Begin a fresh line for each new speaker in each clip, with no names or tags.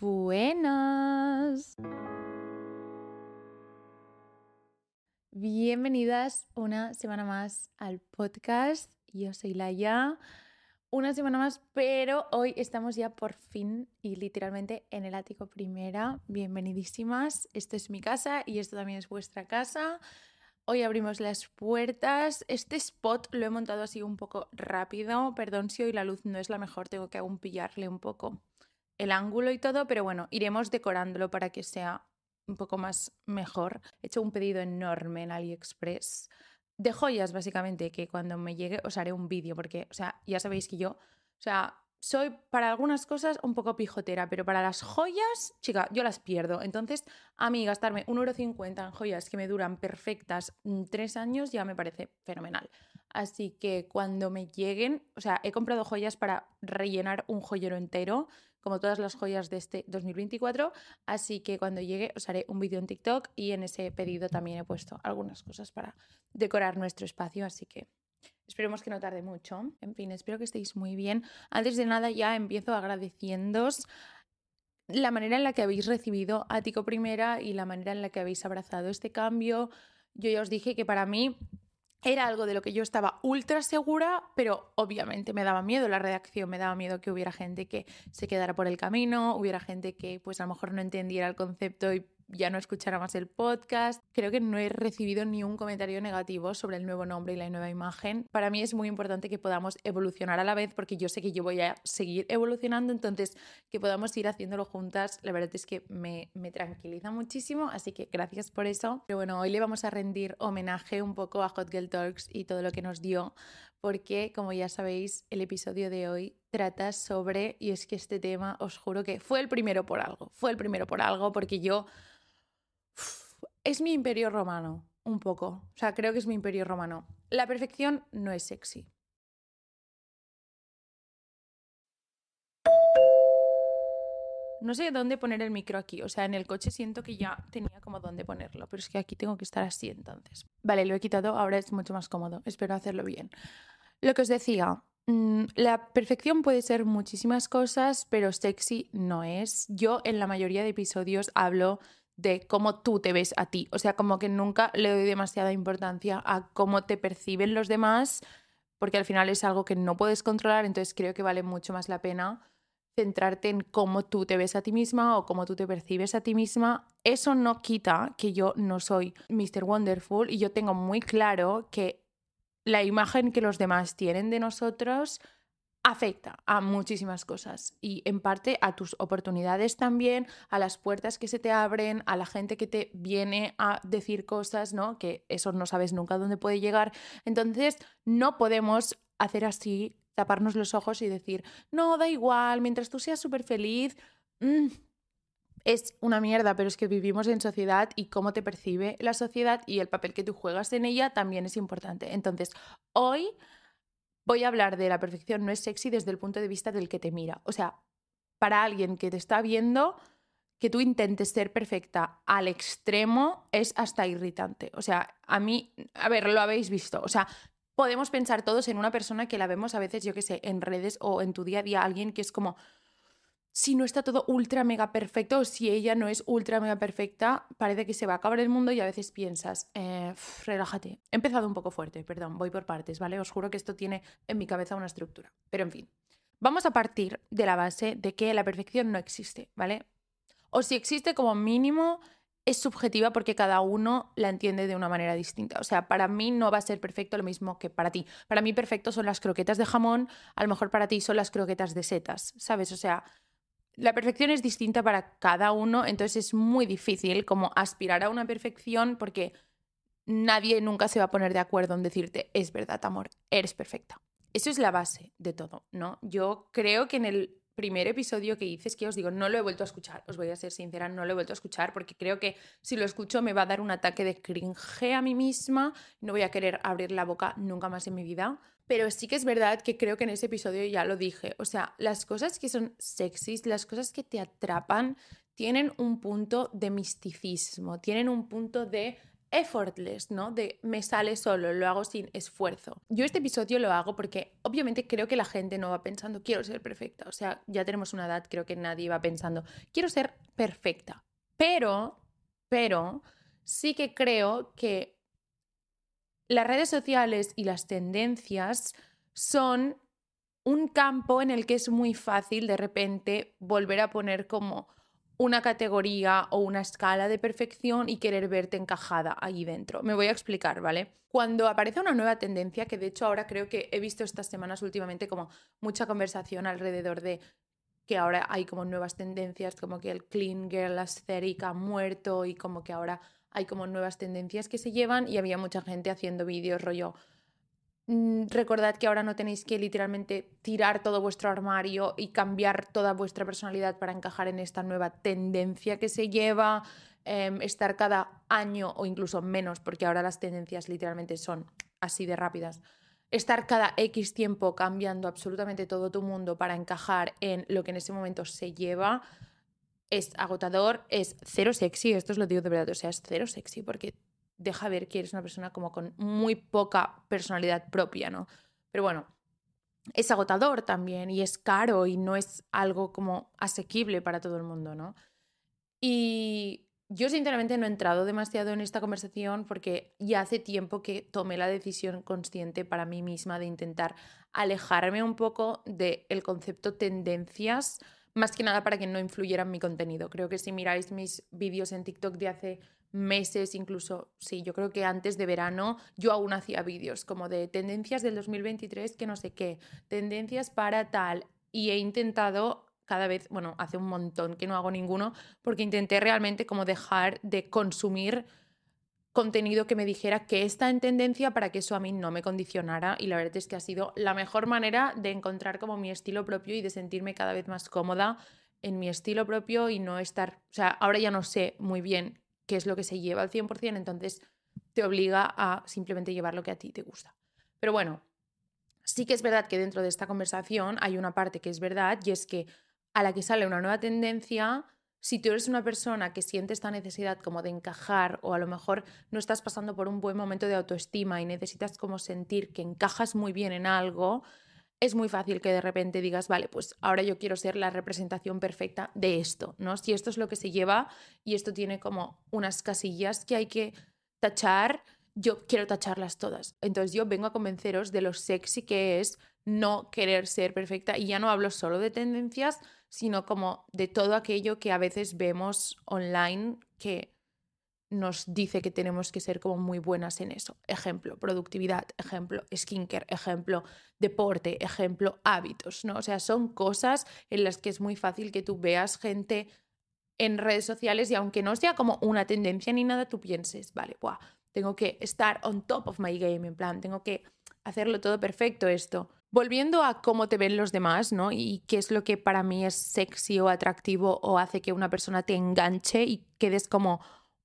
Buenas. Bienvenidas una semana más al podcast. Yo soy Laia. Una semana más, pero hoy estamos ya por fin y literalmente en el ático primera. Bienvenidísimas. Esto es mi casa y esto también es vuestra casa. Hoy abrimos las puertas. Este spot lo he montado así un poco rápido. Perdón si hoy la luz no es la mejor, tengo que aún pillarle un poco el ángulo y todo, pero bueno, iremos decorándolo para que sea un poco más mejor. He hecho un pedido enorme en AliExpress de joyas, básicamente, que cuando me llegue os haré un vídeo, porque, o sea, ya sabéis que yo, o sea, soy para algunas cosas un poco pijotera, pero para las joyas, chica, yo las pierdo. Entonces, a mí gastarme 1,50€ en joyas que me duran perfectas mm, tres años ya me parece fenomenal. Así que cuando me lleguen, o sea, he comprado joyas para rellenar un joyero entero como todas las joyas de este 2024. Así que cuando llegue os haré un vídeo en TikTok y en ese pedido también he puesto algunas cosas para decorar nuestro espacio. Así que esperemos que no tarde mucho. En fin, espero que estéis muy bien. Antes de nada ya empiezo agradeciéndos la manera en la que habéis recibido a Tico Primera y la manera en la que habéis abrazado este cambio. Yo ya os dije que para mí era algo de lo que yo estaba ultra segura, pero obviamente me daba miedo la redacción, me daba miedo que hubiera gente que se quedara por el camino, hubiera gente que pues a lo mejor no entendiera el concepto y ya no escuchara más el podcast. Creo que no he recibido ni un comentario negativo sobre el nuevo nombre y la nueva imagen. Para mí es muy importante que podamos evolucionar a la vez porque yo sé que yo voy a seguir evolucionando, entonces que podamos ir haciéndolo juntas, la verdad es que me, me tranquiliza muchísimo, así que gracias por eso. Pero bueno, hoy le vamos a rendir homenaje un poco a Hot Girl Talks y todo lo que nos dio porque, como ya sabéis, el episodio de hoy trata sobre, y es que este tema, os juro que fue el primero por algo, fue el primero por algo, porque yo es mi imperio romano, un poco. O sea, creo que es mi imperio romano. La perfección no es sexy. No sé dónde poner el micro aquí. O sea, en el coche siento que ya tenía como dónde ponerlo, pero es que aquí tengo que estar así entonces. Vale, lo he quitado, ahora es mucho más cómodo. Espero hacerlo bien. Lo que os decía, mm, la perfección puede ser muchísimas cosas, pero sexy no es. Yo en la mayoría de episodios hablo de cómo tú te ves a ti. O sea, como que nunca le doy demasiada importancia a cómo te perciben los demás, porque al final es algo que no puedes controlar, entonces creo que vale mucho más la pena centrarte en cómo tú te ves a ti misma o cómo tú te percibes a ti misma. Eso no quita que yo no soy Mr. Wonderful y yo tengo muy claro que la imagen que los demás tienen de nosotros afecta a muchísimas cosas y en parte a tus oportunidades también, a las puertas que se te abren, a la gente que te viene a decir cosas, ¿no? Que eso no sabes nunca dónde puede llegar. Entonces, no podemos hacer así, taparnos los ojos y decir, no, da igual, mientras tú seas súper feliz. Mm, es una mierda, pero es que vivimos en sociedad y cómo te percibe la sociedad y el papel que tú juegas en ella también es importante. Entonces, hoy voy a hablar de la perfección no es sexy desde el punto de vista del que te mira. O sea, para alguien que te está viendo, que tú intentes ser perfecta al extremo es hasta irritante. O sea, a mí, a ver, lo habéis visto. O sea, podemos pensar todos en una persona que la vemos a veces, yo qué sé, en redes o en tu día a día, alguien que es como si no está todo ultra mega perfecto o si ella no es ultra mega perfecta, parece que se va a acabar el mundo y a veces piensas, eh, relájate. He empezado un poco fuerte, perdón, voy por partes, ¿vale? Os juro que esto tiene en mi cabeza una estructura. Pero en fin, vamos a partir de la base de que la perfección no existe, ¿vale? O si existe como mínimo, es subjetiva porque cada uno la entiende de una manera distinta. O sea, para mí no va a ser perfecto lo mismo que para ti. Para mí perfecto son las croquetas de jamón, a lo mejor para ti son las croquetas de setas, ¿sabes? O sea, la perfección es distinta para cada uno, entonces es muy difícil como aspirar a una perfección porque nadie nunca se va a poner de acuerdo en decirte, es verdad, amor, eres perfecta. Eso es la base de todo, ¿no? Yo creo que en el primer episodio que hice, es que os digo, no lo he vuelto a escuchar, os voy a ser sincera, no lo he vuelto a escuchar porque creo que si lo escucho me va a dar un ataque de cringe a mí misma, no voy a querer abrir la boca nunca más en mi vida. Pero sí que es verdad que creo que en ese episodio ya lo dije, o sea, las cosas que son sexys, las cosas que te atrapan, tienen un punto de misticismo, tienen un punto de effortless, ¿no? De me sale solo, lo hago sin esfuerzo. Yo este episodio lo hago porque obviamente creo que la gente no va pensando quiero ser perfecta. O sea, ya tenemos una edad, creo que nadie va pensando quiero ser perfecta. Pero, pero, sí que creo que las redes sociales y las tendencias son un campo en el que es muy fácil de repente volver a poner como una categoría o una escala de perfección y querer verte encajada ahí dentro. Me voy a explicar, ¿vale? Cuando aparece una nueva tendencia, que de hecho ahora creo que he visto estas semanas últimamente como mucha conversación alrededor de que ahora hay como nuevas tendencias, como que el clean girl aesthetic ha muerto y como que ahora hay como nuevas tendencias que se llevan y había mucha gente haciendo vídeos rollo Mm, recordad que ahora no tenéis que literalmente tirar todo vuestro armario y cambiar toda vuestra personalidad para encajar en esta nueva tendencia que se lleva, em, estar cada año o incluso menos, porque ahora las tendencias literalmente son así de rápidas, estar cada X tiempo cambiando absolutamente todo tu mundo para encajar en lo que en ese momento se lleva. Es agotador, es cero sexy, esto os lo digo de verdad, o sea, es cero sexy porque deja ver que eres una persona como con muy poca personalidad propia, ¿no? Pero bueno, es agotador también y es caro y no es algo como asequible para todo el mundo, ¿no? Y yo sinceramente no he entrado demasiado en esta conversación porque ya hace tiempo que tomé la decisión consciente para mí misma de intentar alejarme un poco del concepto tendencias, más que nada para que no influyera en mi contenido. Creo que si miráis mis vídeos en TikTok de hace meses, incluso, sí, yo creo que antes de verano yo aún hacía vídeos como de tendencias del 2023 que no sé qué, tendencias para tal, y he intentado cada vez, bueno, hace un montón que no hago ninguno, porque intenté realmente como dejar de consumir contenido que me dijera que está en tendencia para que eso a mí no me condicionara y la verdad es que ha sido la mejor manera de encontrar como mi estilo propio y de sentirme cada vez más cómoda en mi estilo propio y no estar, o sea, ahora ya no sé muy bien qué es lo que se lleva al 100%, entonces te obliga a simplemente llevar lo que a ti te gusta. Pero bueno, sí que es verdad que dentro de esta conversación hay una parte que es verdad y es que a la que sale una nueva tendencia, si tú eres una persona que siente esta necesidad como de encajar o a lo mejor no estás pasando por un buen momento de autoestima y necesitas como sentir que encajas muy bien en algo, es muy fácil que de repente digas, vale, pues ahora yo quiero ser la representación perfecta de esto, ¿no? Si esto es lo que se lleva y esto tiene como unas casillas que hay que tachar, yo quiero tacharlas todas. Entonces yo vengo a convenceros de lo sexy que es no querer ser perfecta y ya no hablo solo de tendencias, sino como de todo aquello que a veces vemos online que nos dice que tenemos que ser como muy buenas en eso. Ejemplo, productividad, ejemplo, skincare, ejemplo, deporte, ejemplo, hábitos, ¿no? O sea, son cosas en las que es muy fácil que tú veas gente en redes sociales y aunque no sea como una tendencia ni nada, tú pienses, vale, buah, tengo que estar on top of my game, en plan, tengo que hacerlo todo perfecto esto. Volviendo a cómo te ven los demás, ¿no? Y qué es lo que para mí es sexy o atractivo o hace que una persona te enganche y quedes como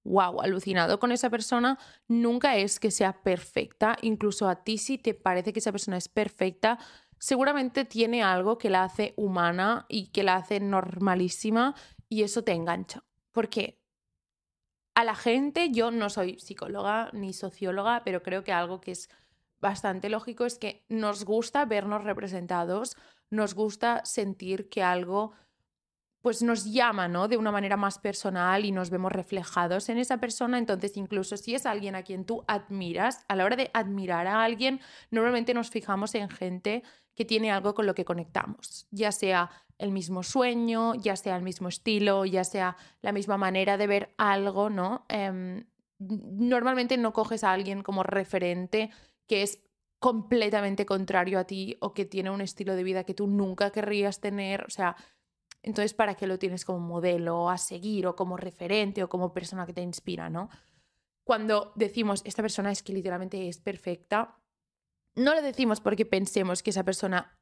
wow, alucinado con esa persona, nunca es que sea perfecta. Incluso a ti si te parece que esa persona es perfecta, seguramente tiene algo que la hace humana y que la hace normalísima y eso te engancha. Porque a la gente, yo no soy psicóloga ni socióloga, pero creo que algo que es bastante lógico es que nos gusta vernos representados, nos gusta sentir que algo pues nos llama, ¿no? De una manera más personal y nos vemos reflejados en esa persona. Entonces, incluso si es alguien a quien tú admiras, a la hora de admirar a alguien, normalmente nos fijamos en gente que tiene algo con lo que conectamos, ya sea el mismo sueño, ya sea el mismo estilo, ya sea la misma manera de ver algo, ¿no? Em, normalmente no coges a alguien como referente que es completamente contrario a ti o que tiene un estilo de vida que tú nunca querrías tener, o sea, entonces, ¿para qué lo tienes como modelo a seguir o como referente o como persona que te inspira, no? Cuando decimos, esta persona es que literalmente es perfecta, no lo decimos porque pensemos que esa persona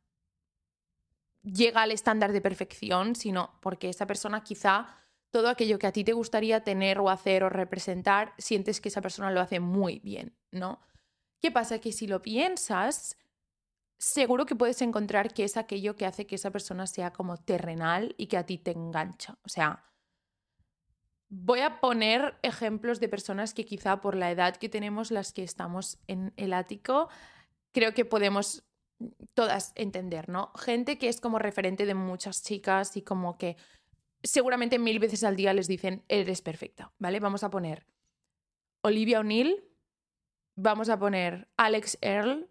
llega al estándar de perfección, sino porque esa persona quizá todo aquello que a ti te gustaría tener o hacer o representar, sientes que esa persona lo hace muy bien, ¿no? ¿Qué pasa? Que si lo piensas, seguro que puedes encontrar que es aquello que hace que esa persona sea como terrenal y que a ti te engancha. O sea, voy a poner ejemplos de personas que quizá por la edad que tenemos las que estamos en el ático, creo que podemos todas entender, ¿no? Gente que es como referente de muchas chicas y como que seguramente mil veces al día les dicen, eres perfecta, ¿vale? Vamos a poner Olivia O'Neill, vamos a poner Alex Earl,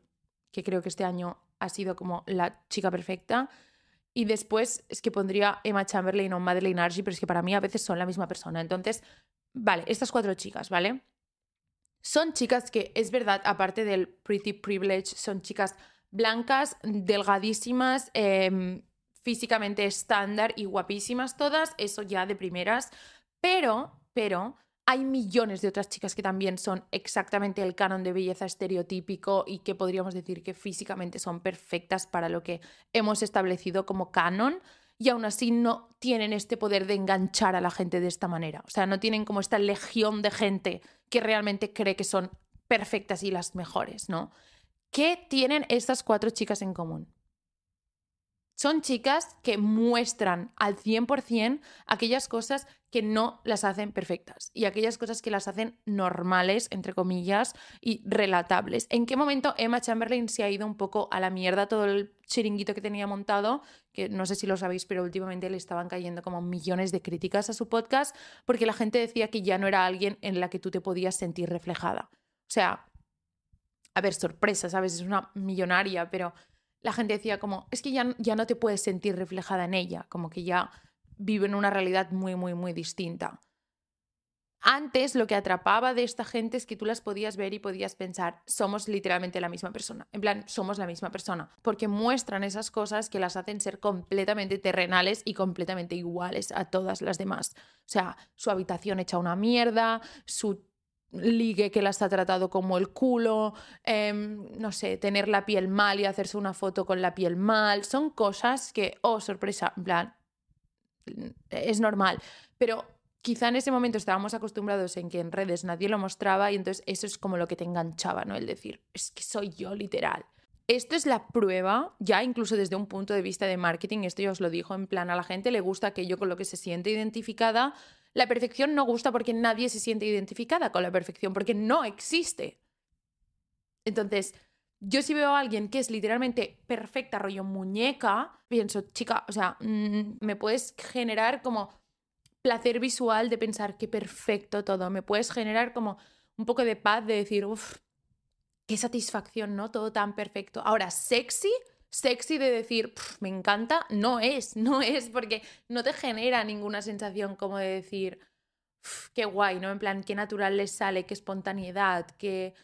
que creo que este año ha sido como la chica perfecta. Y después es que pondría Emma Chamberlain o Madeleine Archie, pero es que para mí a veces son la misma persona. Entonces, vale, estas cuatro chicas, ¿vale? Son chicas que, es verdad, aparte del pretty privilege, son chicas blancas, delgadísimas, em, físicamente estándar y guapísimas todas, eso ya de primeras. Pero, pero, hay millones de otras chicas que también son exactamente el canon de belleza estereotípico y que podríamos decir que físicamente son perfectas para lo que hemos establecido como canon y aún así no tienen este poder de enganchar a la gente de esta manera. O sea, no tienen como esta legión de gente que realmente cree que son perfectas y las mejores, ¿no? ¿Qué tienen estas cuatro chicas en común? Son chicas que muestran al 100% aquellas cosas que no las hacen perfectas y aquellas cosas que las hacen normales, entre comillas, y relatables. ¿En qué momento Emma Chamberlain se ha ido un poco a la mierda todo el chiringuito que tenía montado? Que no sé si lo sabéis, pero últimamente le estaban cayendo como millones de críticas a su podcast porque la gente decía que ya no era alguien en la que tú te podías sentir reflejada. O sea, a ver, sorpresa, ¿sabes? Es una millonaria, pero la gente decía como, es que ya, ya no te puedes sentir reflejada en ella, como que ya vive en una realidad muy, muy, muy distinta. Antes lo que atrapaba de esta gente es que tú las podías ver y podías pensar, somos literalmente la misma persona. En plan, somos la misma persona. Porque muestran esas cosas que las hacen ser completamente terrenales y completamente iguales a todas las demás. O sea, su habitación hecha una mierda, su ligue que las ha tratado como el culo, em, no sé, tener la piel mal y hacerse una foto con la piel mal. Son cosas que, oh, sorpresa, en plan, es normal. Pero quizá en ese momento estábamos acostumbrados en que en redes nadie lo mostraba y entonces eso es como lo que te enganchaba, ¿no? El decir, es que soy yo literal. Esto es la prueba, ya incluso desde un punto de vista de marketing, esto ya os lo dijo, en plan, a la gente le gusta aquello con lo que se siente identificada, la perfección no gusta porque nadie se siente identificada con la perfección, porque no existe. Entonces, yo si veo a alguien que es literalmente perfecta, rollo muñeca, pienso, chica, o sea, mm, me puedes generar como placer visual de pensar que perfecto todo, me puedes generar como un poco de paz de decir, uff, qué satisfacción, ¿no? Todo tan perfecto. Ahora, sexy, sexy de decir, me encanta, no es, no es, porque no te genera ninguna sensación como de decir, qué guay, ¿no? En plan, qué natural les sale, qué espontaneidad, qué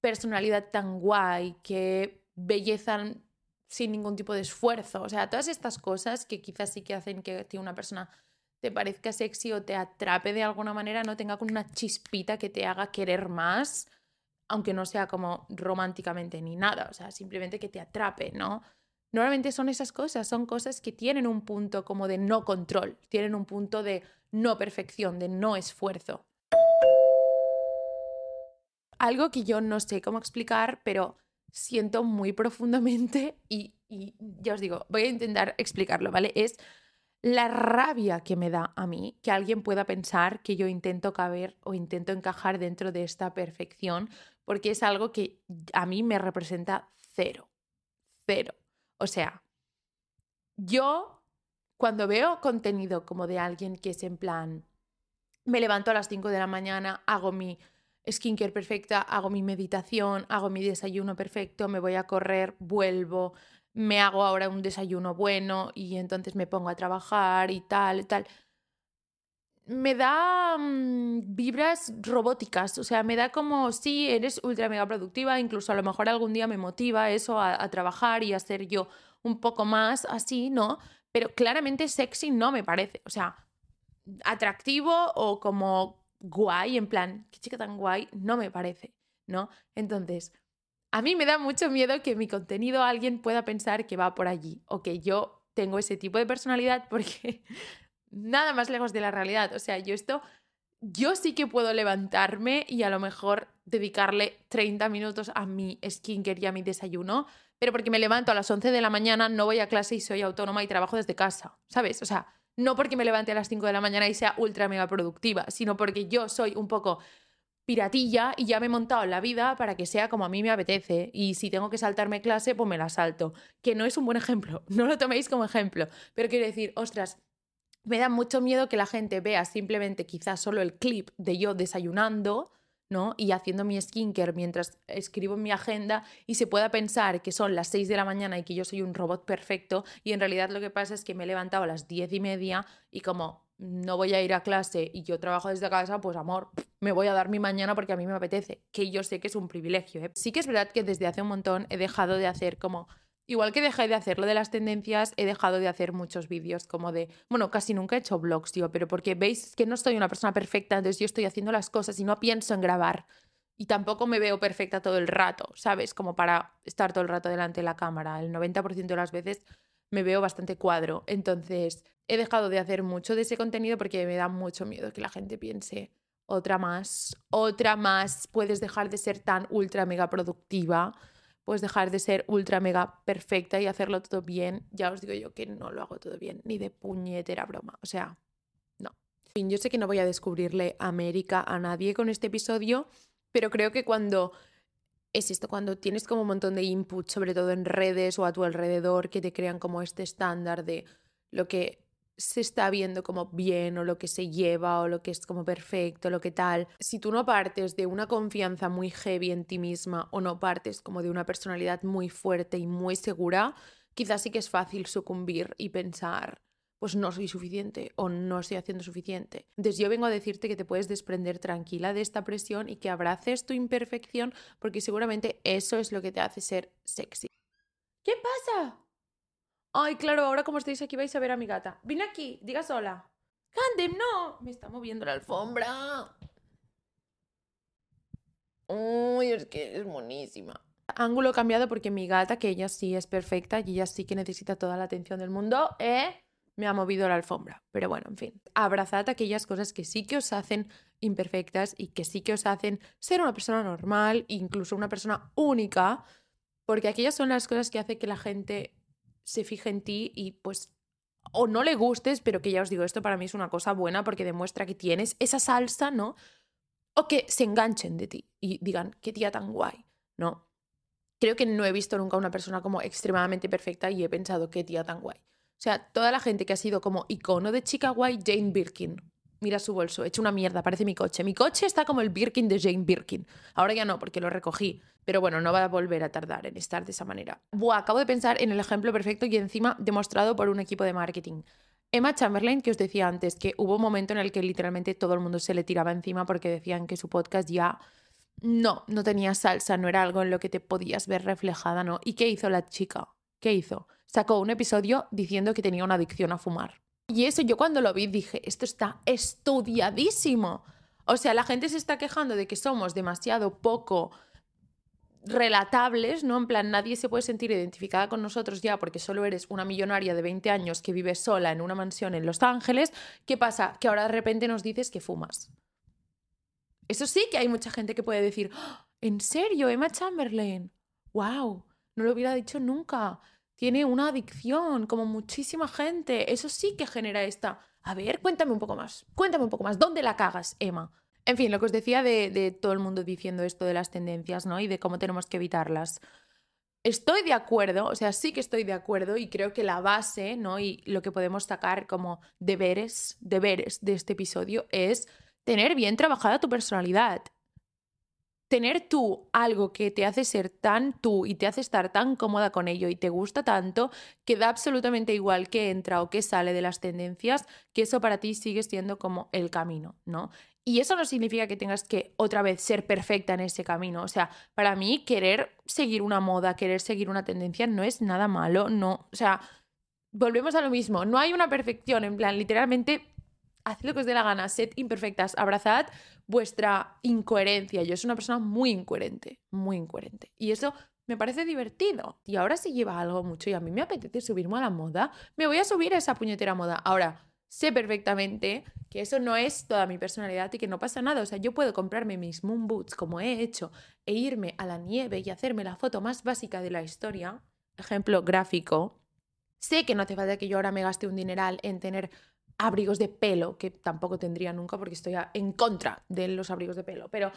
personalidad tan guay, qué belleza sin ningún tipo de esfuerzo. O sea, todas estas cosas que quizás sí que hacen que una persona te parezca sexy o te atrape de alguna manera, no tenga con una chispita que te haga querer más aunque no sea como románticamente ni nada, o sea, simplemente que te atrape, ¿no? Normalmente son esas cosas, son cosas que tienen un punto como de no control, tienen un punto de no perfección, de no esfuerzo. Algo que yo no sé cómo explicar, pero siento muy profundamente y, ya os digo, voy a intentar explicarlo, ¿vale? Es la rabia que me da a mí que alguien pueda pensar que yo intento caber o intento encajar dentro de esta perfección, porque es algo que a mí me representa cero, cero. O sea, yo cuando veo contenido como de alguien que es en plan, me levanto a las 5 de la mañana, hago mi skincare perfecta, hago mi meditación, hago mi desayuno perfecto, me voy a correr, vuelvo, me hago ahora un desayuno bueno y entonces me pongo a trabajar y tal, tal. Me da mm, vibras robóticas, o sea, me da como, sí, eres ultra mega productiva, incluso a lo mejor algún día me motiva eso a, a trabajar y a ser yo un poco más así, ¿no? Pero claramente sexy no me parece, o sea, atractivo o como guay, en plan, qué chica tan guay, no me parece, ¿no? Entonces, a mí me da mucho miedo que mi contenido alguien pueda pensar que va por allí o que yo tengo ese tipo de personalidad porque nada más lejos de la realidad. O sea, yo esto, yo sí que puedo levantarme y a lo mejor dedicarle 30 minutos a mi skincare y a mi desayuno, pero porque me levanto a las 11 de la mañana, no voy a clase y soy autónoma y trabajo desde casa, ¿sabes? O sea, no porque me levante a las 5 de la mañana y sea ultra mega productiva, sino porque yo soy un poco piratilla y ya me he montado la vida para que sea como a mí me apetece. Y si tengo que saltarme clase, pues me la salto. Que no es un buen ejemplo, no lo toméis como ejemplo. Pero quiero decir, ostras, me da mucho miedo que la gente vea simplemente quizás solo el clip de yo desayunando, ¿no? Y haciendo mi skincare mientras escribo mi agenda y se pueda pensar que son las 6 de la mañana y que yo soy un robot perfecto y en realidad lo que pasa es que me he levantado a las 10 y media y como no voy a ir a clase y yo trabajo desde casa, pues amor, me voy a dar mi mañana porque a mí me apetece, que yo sé que es un privilegio. ¿eh? Sí que es verdad que desde hace un montón he dejado de hacer como, igual que dejé de hacer lo de las tendencias, he dejado de hacer muchos vídeos como de, bueno, casi nunca he hecho vlogs, tío, pero porque veis que no soy una persona perfecta, entonces yo estoy haciendo las cosas y no pienso en grabar. Y tampoco me veo perfecta todo el rato, ¿sabes? Como para estar todo el rato delante de la cámara. El 90% de las veces me veo bastante cuadro. Entonces, he dejado de hacer mucho de ese contenido porque me da mucho miedo que la gente piense otra más, otra más, puedes dejar de ser tan ultra mega productiva, puedes dejar de ser ultra mega perfecta y hacerlo todo bien. Ya os digo yo que no lo hago todo bien, ni de puñetera broma. O sea, no. En fin, yo sé que no voy a descubrirle América a nadie con este episodio, pero creo que cuando es esto, cuando tienes como un montón de input, sobre todo en redes o a tu alrededor, que te crean como este estándar de lo que se está viendo como bien o lo que se lleva o lo que es como perfecto, lo que tal. Si tú no partes de una confianza muy heavy en ti misma o no partes como de una personalidad muy fuerte y muy segura, quizás sí que es fácil sucumbir y pensar, pues no soy suficiente o no estoy haciendo suficiente. Entonces yo vengo a decirte que te puedes desprender tranquila de esta presión y que abraces tu imperfección porque seguramente eso es lo que te hace ser sexy. ¿Qué pasa? Ay, claro, ahora como estáis aquí vais a ver a mi gata. Vine aquí, digas hola. Candem, no. Me está moviendo la alfombra. Uy, es que es monísima. Ángulo cambiado porque mi gata, que ella sí es perfecta y ella sí que necesita toda la atención del mundo, ¿eh? me ha movido la alfombra. Pero bueno, en fin, abrazad aquellas cosas que sí que os hacen imperfectas y que sí que os hacen ser una persona normal, incluso una persona única, porque aquellas son las cosas que hacen que la gente se fije en ti y pues o no le gustes, pero que ya os digo, esto para mí es una cosa buena porque demuestra que tienes esa salsa, ¿no? O que se enganchen de ti y digan, qué tía tan guay, ¿no? Creo que no he visto nunca una persona como extremadamente perfecta y he pensado, qué tía tan guay. O sea, toda la gente que ha sido como icono de chica guay, Jane Birkin. Mira su bolso, hecho una mierda, parece mi coche. Mi coche está como el Birkin de Jane Birkin. Ahora ya no, porque lo recogí. Pero bueno, no va a volver a tardar en estar de esa manera. Buah, acabo de pensar en el ejemplo perfecto y encima demostrado por un equipo de marketing. Emma Chamberlain, que os decía antes, que hubo un momento en el que literalmente todo el mundo se le tiraba encima porque decían que su podcast ya no, no tenía salsa, no era algo en lo que te podías ver reflejada, ¿no? ¿Y qué hizo la chica? ¿Qué hizo? Sacó un episodio diciendo que tenía una adicción a fumar. Y eso yo cuando lo vi dije, esto está estudiadísimo. O sea, la gente se está quejando de que somos demasiado poco relatables, ¿no? En plan, nadie se puede sentir identificada con nosotros ya porque solo eres una millonaria de 20 años que vive sola en una mansión en Los Ángeles. ¿Qué pasa? Que ahora de repente nos dices que fumas. Eso sí que hay mucha gente que puede decir, ¡Ah! ¿en serio, Emma Chamberlain? ¡Wow! No lo hubiera dicho nunca. Tiene una adicción, como muchísima gente. Eso sí que genera esta. A ver, cuéntame un poco más. Cuéntame un poco más. ¿Dónde la cagas, Emma? En fin, lo que os decía de, todo el mundo diciendo esto de las tendencias, ¿no? Y de cómo tenemos que evitarlas. estoy de acuerdo, o sea, sí que estoy de acuerdo y creo que la base, ¿no? Y lo que podemos sacar como deberes, deberes de este episodio es tener bien trabajada tu personalidad tener tú algo que te hace ser tan tú y te hace estar tan cómoda con ello y te gusta tanto, que da absolutamente igual que entra o que sale de las tendencias, que eso para ti sigue siendo como el camino, ¿no? Y eso no significa que tengas que otra vez ser perfecta en ese camino. O sea, para mí querer seguir una moda, querer seguir una tendencia no es nada malo, no. O sea, volvemos a lo mismo, no hay una perfección, en plan, literalmente haced lo que os dé la gana, sed imperfectas, abrazad vuestra incoherencia. Yo soy una persona muy incoherente, muy incoherente. Y eso me parece divertido. Y ahora si lleva algo mucho y a mí me apetece subirme a la moda, me voy a subir a esa puñetera moda. Ahora, sé perfectamente que eso no es toda mi personalidad y que no pasa nada. O sea, yo puedo comprarme mis moon boots como he hecho e irme a la nieve y hacerme la foto más básica de la historia. Ejemplo gráfico. Sé que no hace falta que yo ahora me gaste un dineral en tener abrigos de pelo, que tampoco tendría nunca porque estoy en contra de los abrigos de pelo, pero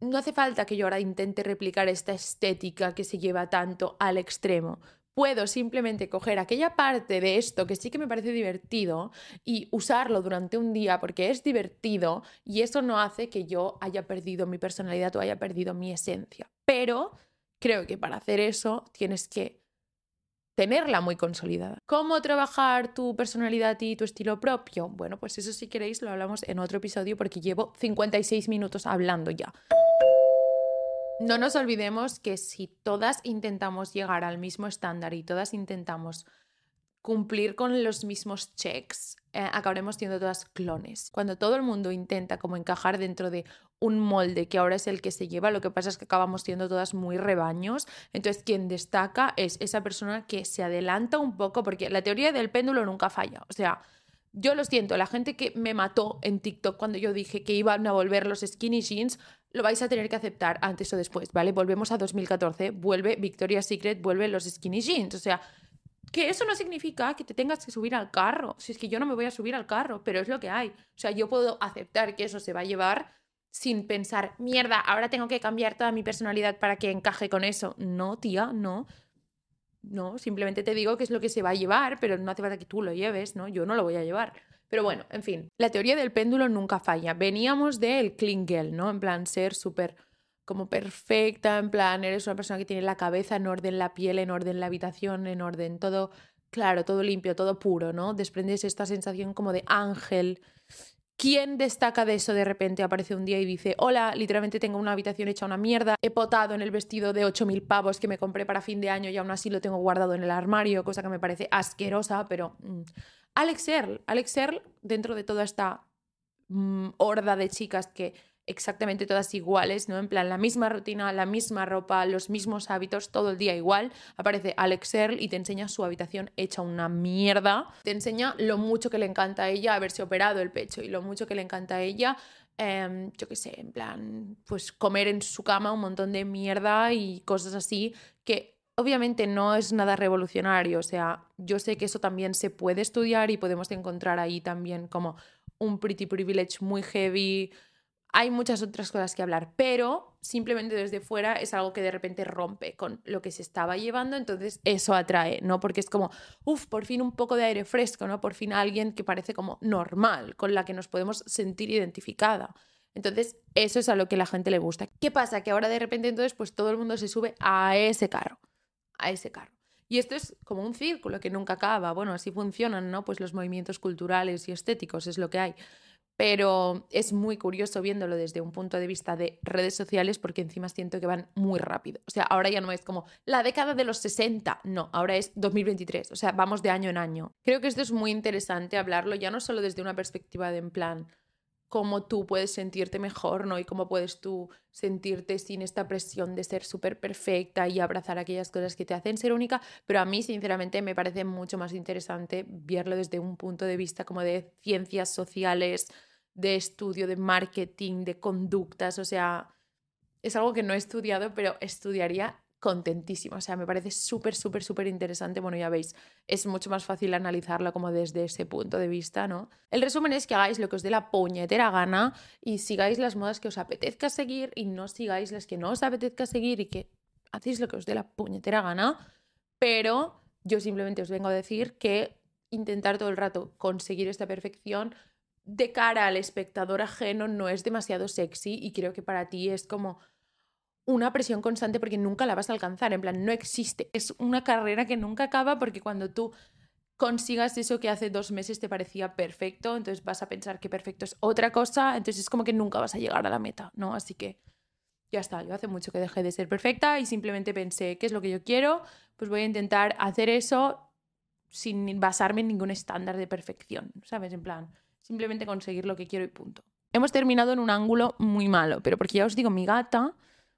no hace falta que yo ahora intente replicar esta estética que se lleva tanto al extremo. Puedo simplemente coger aquella parte de esto que sí que me parece divertido y usarlo durante un día porque es divertido y eso no hace que yo haya perdido mi personalidad o haya perdido mi esencia. Pero creo que para hacer eso tienes que tenerla muy consolidada. ¿Cómo trabajar tu personalidad y tu estilo propio? Bueno, pues eso si queréis lo hablamos en otro episodio porque llevo 56 minutos hablando ya. No nos olvidemos que si todas intentamos llegar al mismo estándar y todas intentamos cumplir con los mismos checks, eh, acabaremos siendo todas clones. Cuando todo el mundo intenta como encajar dentro de un molde que ahora es el que se lleva, lo que pasa es que acabamos siendo todas muy rebaños. Entonces, quien destaca es esa persona que se adelanta un poco, porque la teoría del péndulo nunca falla. O sea, yo lo siento, la gente que me mató en TikTok cuando yo dije que iban a volver los skinny jeans, lo vais a tener que aceptar antes o después, ¿vale? Volvemos a 2014, vuelve Victoria's Secret, vuelve los skinny jeans. O sea, que eso no significa que te tengas que subir al carro. Si es que yo no me voy a subir al carro, pero es lo que hay. O sea, yo puedo aceptar que eso se va a llevar sin pensar, mierda, ahora tengo que cambiar toda mi personalidad para que encaje con eso. No, tía, no. No, simplemente te digo que es lo que se va a llevar, pero no hace falta que tú lo lleves, ¿no? Yo no lo voy a llevar. Pero bueno, en fin, la teoría del péndulo nunca falla. Veníamos del Klingel, ¿no? En plan, ser súper como perfecta, en plan, eres una persona que tiene la cabeza en orden, la piel en orden, la habitación en orden, todo claro, todo limpio, todo puro, ¿no? Desprendes esta sensación como de ángel. ¿Quién destaca de eso de repente? Aparece un día y dice, hola, literalmente tengo una habitación hecha una mierda, he potado en el vestido de 8.000 pavos que me compré para fin de año y aún así lo tengo guardado en el armario, cosa que me parece asquerosa, pero... Mm. Alex Earl, Alex Earl, dentro de toda esta mm, horda de chicas que exactamente todas iguales, ¿no? En plan, la misma rutina, la misma ropa, los mismos hábitos, todo el día igual. Aparece Alex Earl y te enseña su habitación hecha una mierda. Te enseña lo mucho que le encanta a ella haberse operado el pecho y lo mucho que le encanta a ella, em, yo qué sé, en plan, pues comer en su cama un montón de mierda y cosas así que obviamente no es nada revolucionario. O sea, yo sé que eso también se puede estudiar y podemos encontrar ahí también como un pretty privilege muy heavy hay muchas otras cosas que hablar, pero simplemente desde fuera es algo que de repente rompe con lo que se estaba llevando, entonces eso atrae, ¿no? Porque es como, uff, por fin un poco de aire fresco, ¿no? Por fin alguien que parece como normal, con la que nos podemos sentir identificada. Entonces, eso es a lo que la gente le gusta. ¿Qué pasa? Que ahora de repente entonces pues todo el mundo se sube a ese carro, a ese carro. Y esto es como un círculo que nunca acaba. Bueno, así funcionan, ¿no? Pues los movimientos culturales y estéticos, es lo que hay pero es muy curioso viéndolo desde un punto de vista de redes sociales porque encima siento que van muy rápido. O sea, ahora ya no es como la década de los 60, no, ahora es 2023, o sea, vamos de año en año. Creo que esto es muy interesante hablarlo ya no solo desde una perspectiva de en plan cómo tú puedes sentirte mejor, ¿no? Y cómo puedes tú sentirte sin esta presión de ser súper perfecta y abrazar aquellas cosas que te hacen ser única, pero a mí sinceramente me parece mucho más interesante verlo desde un punto de vista como de ciencias sociales, de estudio, de marketing, de conductas, o sea, es algo que no he estudiado, pero estudiaría contentísima. O sea, me parece súper, súper, súper interesante. Bueno, ya veis, es mucho más fácil analizarlo como desde ese punto de vista, ¿no? El resumen es que hagáis lo que os dé la puñetera gana y sigáis las modas que os apetezca seguir y no sigáis las que no os apetezca seguir y que hacéis lo que os dé la puñetera gana, pero yo simplemente os vengo a decir que intentar todo el rato conseguir esta perfección de cara al espectador ajeno no es demasiado sexy y creo que para ti es como una presión constante porque nunca la vas a alcanzar, en plan, no existe, es una carrera que nunca acaba porque cuando tú consigas eso que hace dos meses te parecía perfecto, entonces vas a pensar que perfecto es otra cosa, entonces es como que nunca vas a llegar a la meta, ¿no? Así que ya está, yo hace mucho que dejé de ser perfecta y simplemente pensé, ¿qué es lo que yo quiero? Pues voy a intentar hacer eso sin basarme en ningún estándar de perfección, ¿sabes? En plan, simplemente conseguir lo que quiero y punto. Hemos terminado en un ángulo muy malo, pero porque ya os digo, mi gata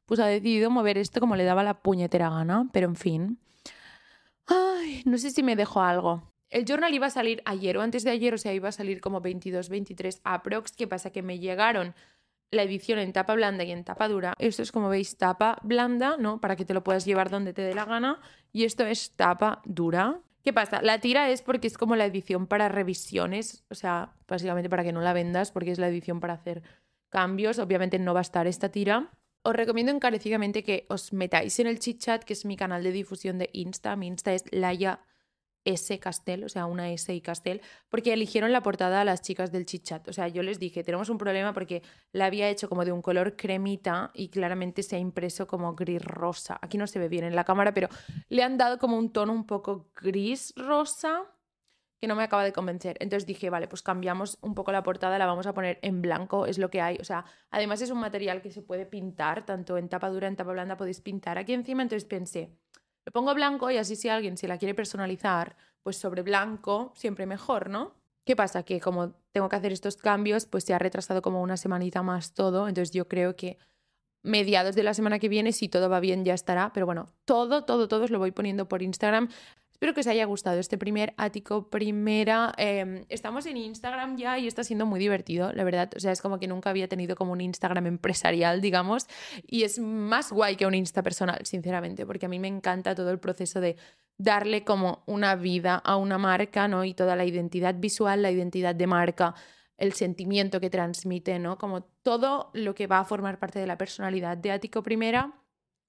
pues ha decidido mover esto como le daba la puñetera gana, pero en fin. Ay, no sé si me dejo algo. El journal iba a salir ayer o antes de ayer, o sea, iba a salir como 22, 23 aprox. ¿Qué pasa? Que me llegaron la edición en tapa blanda y en tapa dura. Esto es como veis tapa blanda, ¿no? Para que te lo puedas llevar donde te dé la gana. Y esto es tapa dura. ¿Qué pasa? La tira es porque es como la edición para revisiones, o sea, básicamente para que no la vendas, porque es la edición para hacer cambios. Obviamente no va a estar esta tira. Os recomiendo encarecidamente que os metáis en el chit chat, que es mi canal de difusión de Insta. Mi Insta es Laia S Castel, o sea, una S y Castel, porque eligieron la portada a las chicas del chichat. O sea, yo les dije, tenemos un problema porque la había hecho como de un color cremita y claramente se ha impreso como gris rosa. Aquí no se ve bien en la cámara, pero le han dado como un tono un poco gris rosa que no me acaba de convencer. Entonces dije, vale, pues cambiamos un poco la portada, la vamos a poner en blanco, es lo que hay. O sea, además es un material que se puede pintar, tanto en tapa dura, en tapa blanda podéis pintar aquí encima. Entonces pensé, lo pongo blanco y así si alguien se la quiere personalizar, pues sobre blanco siempre mejor, ¿no? ¿Qué pasa? Que como tengo que hacer estos cambios, pues se ha retrasado como una semanita más todo, entonces yo creo que mediados de la semana que viene, si todo va bien, ya estará, pero bueno, todo, todo, todo os lo voy poniendo por Instagram. Espero que os haya gustado este primer ático primera. Em, estamos en Instagram ya y está siendo muy divertido, la verdad. O sea, es como que nunca había tenido como un Instagram empresarial, digamos, y es más guay que un Insta personal, sinceramente, porque a mí me encanta todo el proceso de darle como una vida a una marca, ¿no? Y toda la identidad visual, la identidad de marca, el sentimiento que transmite, ¿no? Como todo lo que va a formar parte de la personalidad de Ático Primera.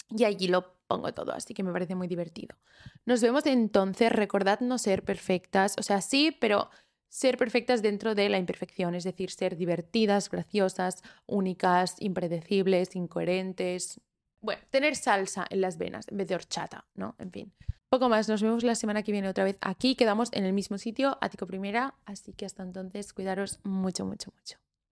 Y allí lo pongo todo, así que me parece muy divertido. Nos vemos entonces, recordad no ser perfectas, o sea, sí, pero ser perfectas dentro de la imperfección, es decir, ser divertidas, graciosas, únicas, impredecibles, incoherentes. Bueno, tener salsa en las venas en vez de horchata, ¿no? En fin. Poco más, nos vemos la semana que viene otra vez aquí, quedamos en el mismo sitio, Ático Primera, así que hasta entonces cuidaros mucho, mucho, mucho.